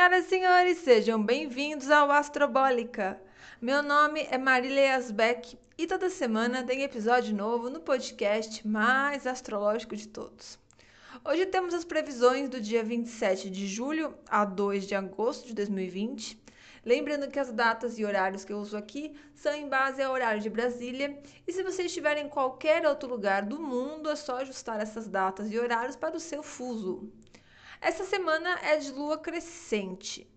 Senhoras e senhores, sejam bem-vindos ao Astrobólica. Meu nome é Marília Asbeck e toda semana tem episódio novo no podcast mais astrológico de todos. Hoje temos as previsões do dia 27 de julho a 2 de agosto de 2020. Lembrando que as datas e horários que eu uso aqui são em base ao horário de Brasília, e se você estiver em qualquer outro lugar do mundo, é só ajustar essas datas e horários para o seu fuso. Essa semana é de lua crescente,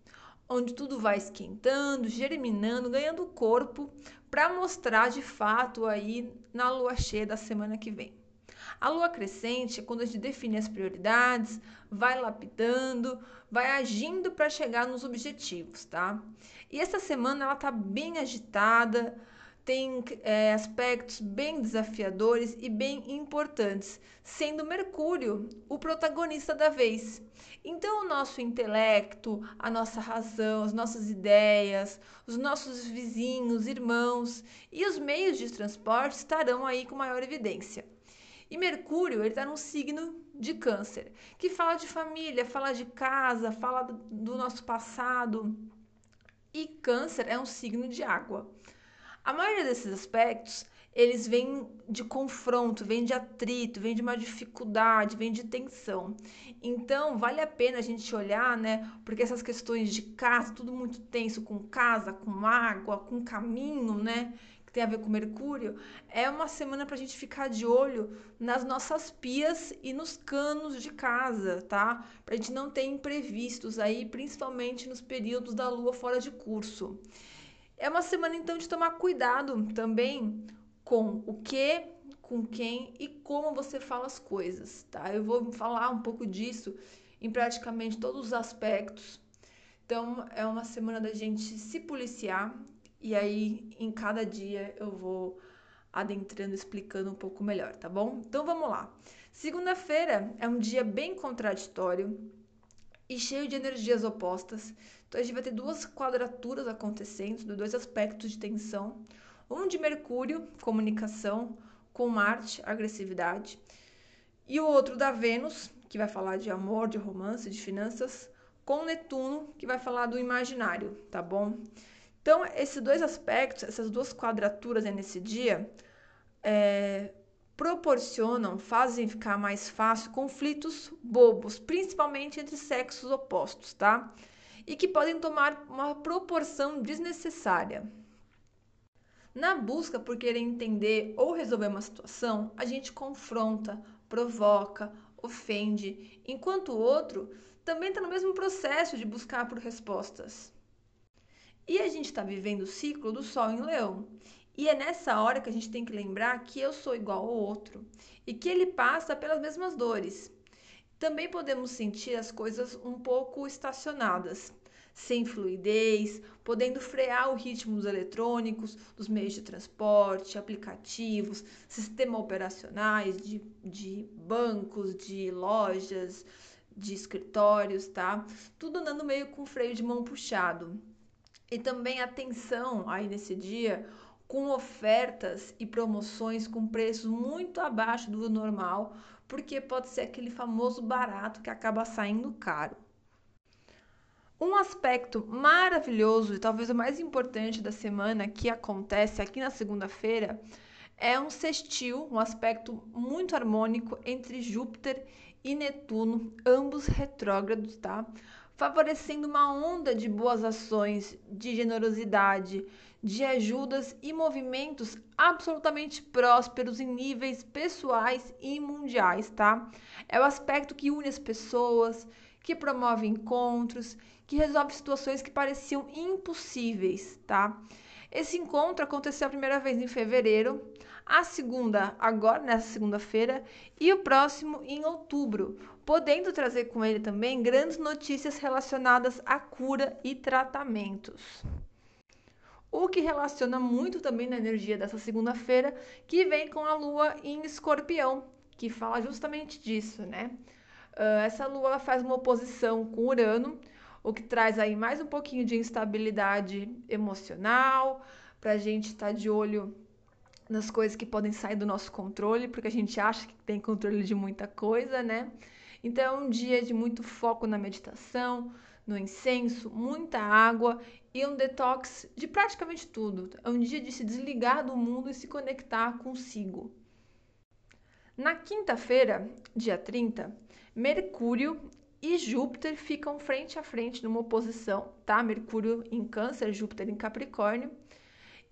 onde tudo vai esquentando, germinando, ganhando corpo para mostrar de fato aí na lua cheia da semana que vem. A lua crescente é quando a gente define as prioridades, vai lapidando, vai agindo para chegar nos objetivos, tá? E essa semana ela tá bem agitada, tem é, aspectos bem desafiadores e bem importantes, sendo Mercúrio o protagonista da vez. Então, o nosso intelecto, a nossa razão, as nossas ideias, os nossos vizinhos, irmãos e os meios de transporte estarão aí com maior evidência. E Mercúrio, ele está num signo de câncer, que fala de família, fala de casa, fala do nosso passado. E câncer é um signo de água. A maioria desses aspectos, eles vêm de confronto, vêm de atrito, vêm de uma dificuldade, vêm de tensão. Então, vale a pena a gente olhar, né? Porque essas questões de casa, tudo muito tenso com casa, com água, com caminho, né? tem a ver com Mercúrio, é uma semana para a gente ficar de olho nas nossas pias e nos canos de casa, tá? Para a gente não ter imprevistos aí, principalmente nos períodos da lua fora de curso. É uma semana então de tomar cuidado também com o que, com quem e como você fala as coisas, tá? Eu vou falar um pouco disso em praticamente todos os aspectos. Então, é uma semana da gente se policiar, e aí, em cada dia, eu vou adentrando, explicando um pouco melhor, tá bom? Então vamos lá. Segunda-feira é um dia bem contraditório e cheio de energias opostas. Então a gente vai ter duas quadraturas acontecendo, dois aspectos de tensão. Um de Mercúrio, comunicação, com Marte, agressividade. E o outro da Vênus, que vai falar de amor, de romance, de finanças, com Netuno, que vai falar do imaginário, tá bom? Então, esses dois aspectos, essas duas quadraturas nesse dia, é, proporcionam, fazem ficar mais fácil conflitos bobos, principalmente entre sexos opostos, tá? E que podem tomar uma proporção desnecessária. Na busca por querer entender ou resolver uma situação, a gente confronta, provoca, ofende, enquanto o outro também está no mesmo processo de buscar por respostas. E a gente está vivendo o ciclo do Sol em Leão. E é nessa hora que a gente tem que lembrar que eu sou igual ao outro e que ele passa pelas mesmas dores. Também podemos sentir as coisas um pouco estacionadas, sem fluidez, podendo frear o ritmo dos eletrônicos, dos meios de transporte, aplicativos, sistemas operacionais de, de bancos, de lojas, de escritórios, tá? Tudo andando meio com freio de mão puxado e também atenção aí nesse dia com ofertas e promoções com preços muito abaixo do normal, porque pode ser aquele famoso barato que acaba saindo caro. Um aspecto maravilhoso e talvez o mais importante da semana que acontece aqui na segunda-feira é um sextil, um aspecto muito harmônico entre Júpiter e Netuno, ambos retrógrados, tá? Favorecendo uma onda de boas ações, de generosidade, de ajudas e movimentos absolutamente prósperos em níveis pessoais e mundiais, tá? É o aspecto que une as pessoas, que promove encontros, que resolve situações que pareciam impossíveis, tá? Esse encontro aconteceu a primeira vez em fevereiro, a segunda agora nessa segunda-feira e o próximo em outubro, podendo trazer com ele também grandes notícias relacionadas à cura e tratamentos. O que relaciona muito também na energia dessa segunda-feira, que vem com a lua em escorpião, que fala justamente disso, né? Uh, essa lua faz uma oposição com Urano, o que traz aí mais um pouquinho de instabilidade emocional, para a gente estar tá de olho nas coisas que podem sair do nosso controle, porque a gente acha que tem controle de muita coisa, né? Então é um dia de muito foco na meditação, no incenso, muita água e um detox de praticamente tudo. É um dia de se desligar do mundo e se conectar consigo. Na quinta-feira, dia 30, Mercúrio e Júpiter ficam frente a frente numa oposição, tá? Mercúrio em Câncer, Júpiter em Capricórnio.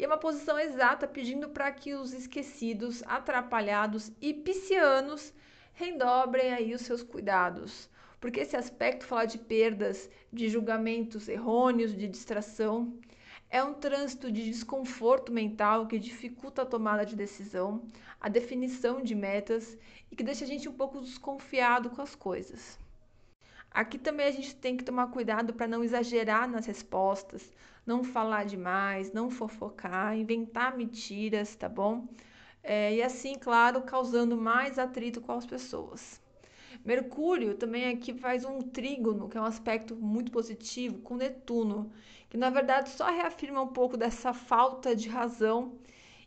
E é uma posição exata pedindo para que os esquecidos, atrapalhados e piscianos redobrem aí os seus cuidados. Porque esse aspecto fala de perdas, de julgamentos errôneos, de distração. É um trânsito de desconforto mental que dificulta a tomada de decisão, a definição de metas e que deixa a gente um pouco desconfiado com as coisas. Aqui também a gente tem que tomar cuidado para não exagerar nas respostas, não falar demais, não fofocar, inventar mentiras, tá bom? É, e assim, claro, causando mais atrito com as pessoas. Mercúrio também aqui faz um trígono, que é um aspecto muito positivo, com Netuno, que na verdade só reafirma um pouco dessa falta de razão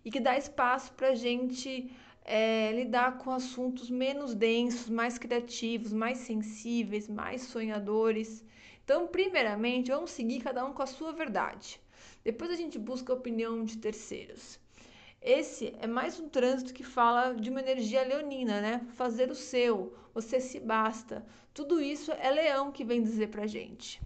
e que dá espaço para a gente é, lidar com assuntos menos densos, mais criativos, mais sensíveis, mais sonhadores. Então, primeiramente, vamos seguir cada um com a sua verdade. Depois a gente busca a opinião de terceiros. Esse é mais um trânsito que fala de uma energia leonina, né? Fazer o seu, você se basta. Tudo isso é leão que vem dizer pra gente.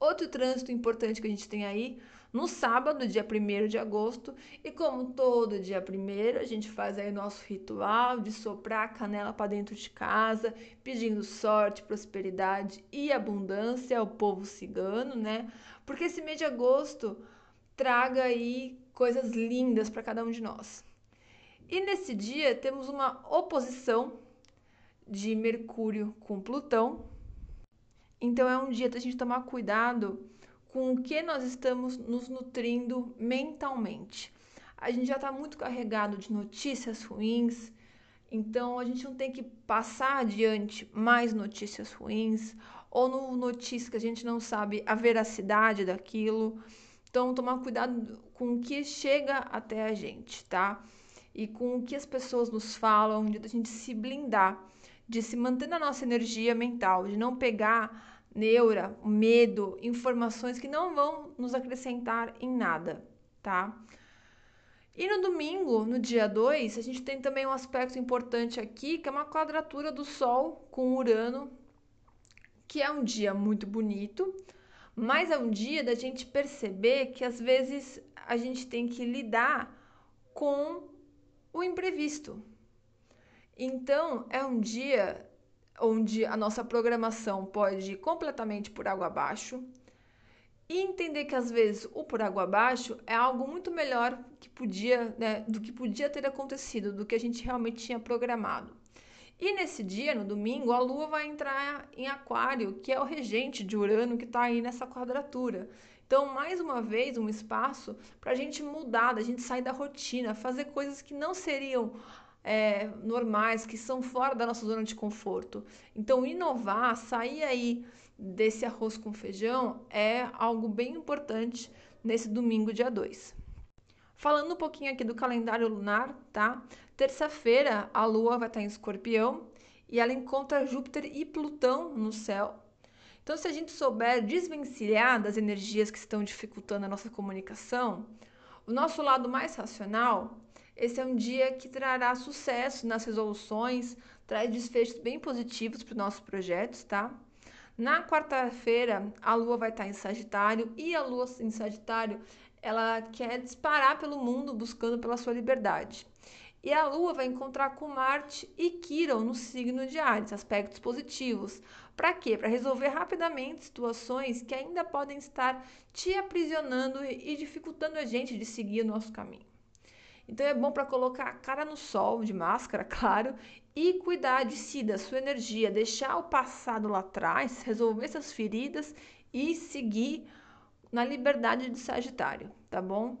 Outro trânsito importante que a gente tem aí no sábado, dia 1 de agosto. E como todo dia 1 a gente faz aí nosso ritual de soprar a canela para dentro de casa, pedindo sorte, prosperidade e abundância ao povo cigano, né? Porque esse mês de agosto traga aí coisas lindas para cada um de nós. E nesse dia temos uma oposição de Mercúrio com Plutão. Então é um dia da gente tomar cuidado com o que nós estamos nos nutrindo mentalmente. A gente já está muito carregado de notícias ruins, então a gente não tem que passar adiante mais notícias ruins ou no notícias que a gente não sabe a veracidade daquilo. Então tomar cuidado com o que chega até a gente, tá? E com o que as pessoas nos falam, de a gente se blindar, de se manter na nossa energia mental, de não pegar neura, medo, informações que não vão nos acrescentar em nada, tá? E no domingo, no dia 2, a gente tem também um aspecto importante aqui, que é uma quadratura do Sol com Urano, que é um dia muito bonito, mas é um dia da gente perceber que às vezes a gente tem que lidar com o imprevisto. Então, é um dia onde a nossa programação pode ir completamente por água abaixo e entender que às vezes o por água abaixo é algo muito melhor que podia, né, do que podia ter acontecido, do que a gente realmente tinha programado. E nesse dia, no domingo, a Lua vai entrar em Aquário, que é o regente de Urano que está aí nessa quadratura. Então, mais uma vez, um espaço para a gente mudar, da gente sair da rotina, fazer coisas que não seriam é, normais, que são fora da nossa zona de conforto. Então, inovar, sair aí desse arroz com feijão é algo bem importante nesse domingo, dia 2. Falando um pouquinho aqui do calendário lunar, tá? Terça-feira a Lua vai estar em Escorpião e ela encontra Júpiter e Plutão no céu. Então, se a gente souber desvencilhar das energias que estão dificultando a nossa comunicação, o nosso lado mais racional esse é um dia que trará sucesso nas resoluções, traz desfechos bem positivos para os nossos projetos, tá? Na quarta-feira, a Lua vai estar em Sagitário e a Lua em Sagitário, ela quer disparar pelo mundo buscando pela sua liberdade. E a Lua vai encontrar com Marte e Quiron no signo de Ares, aspectos positivos. Para quê? Para resolver rapidamente situações que ainda podem estar te aprisionando e dificultando a gente de seguir o nosso caminho. Então é bom para colocar a cara no sol, de máscara, claro, e cuidar de si, da sua energia, deixar o passado lá atrás, resolver essas feridas e seguir na liberdade de Sagitário, tá bom?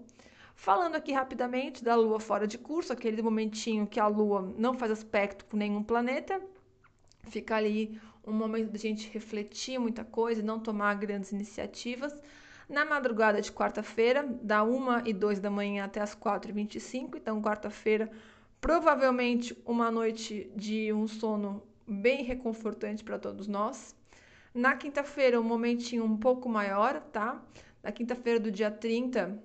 Falando aqui rapidamente da Lua fora de curso, aquele momentinho que a Lua não faz aspecto com nenhum planeta, fica ali um momento de a gente refletir muita coisa, não tomar grandes iniciativas. Na madrugada de quarta-feira, da 1 e 2 da manhã até as 4 e 25 então quarta-feira, provavelmente uma noite de um sono bem reconfortante para todos nós. Na quinta-feira, um momentinho um pouco maior, tá? Na quinta-feira do dia 30,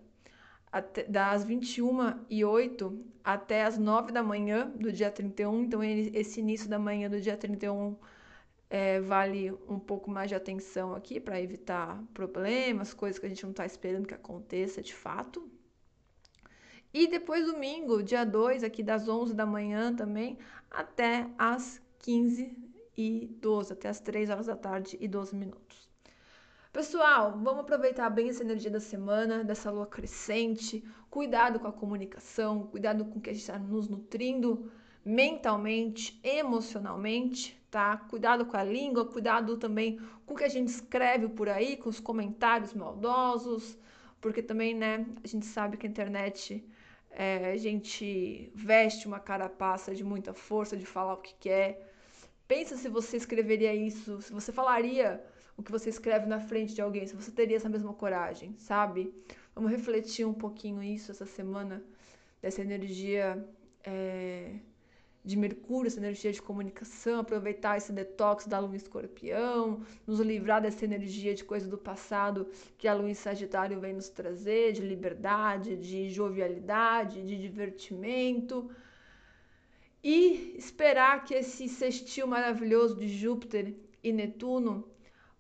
até, das 21 e 08 até as 9 da manhã do dia 31. Então, esse início da manhã do dia 31 é, vale um pouco mais de atenção aqui para evitar problemas, coisas que a gente não está esperando que aconteça de fato. E depois domingo, dia 2, aqui das 11 da manhã também, até as 15 e 12, até as 3 horas da tarde e 12 minutos. Pessoal, vamos aproveitar bem essa energia da semana, dessa lua crescente. Cuidado com a comunicação, cuidado com o que a gente está nos nutrindo mentalmente, emocionalmente, tá? Cuidado com a língua, cuidado também com o que a gente escreve por aí, com os comentários maldosos, porque também, né, a gente sabe que a internet é, a gente veste uma carapaça de muita força de falar o que quer. Pensa se você escreveria isso, se você falaria o que você escreve na frente de alguém, se você teria essa mesma coragem, sabe? Vamos refletir um pouquinho isso essa semana, dessa energia é, de Mercúrio, essa energia de comunicação, aproveitar esse detox da lua em escorpião, nos livrar dessa energia de coisa do passado que a lua em Sagitário vem nos trazer, de liberdade, de jovialidade, de divertimento. E esperar que esse sextil maravilhoso de Júpiter e Netuno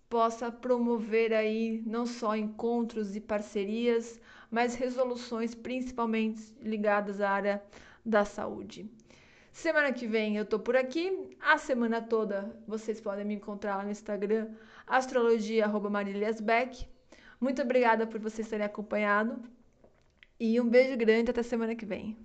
possa promover aí não só encontros e parcerias, mas resoluções principalmente ligadas à área da saúde. Semana que vem eu tô por aqui. A semana toda vocês podem me encontrar lá no Instagram, astrologia.marilhasbeck. Muito obrigada por vocês terem acompanhado. E um beijo grande até semana que vem.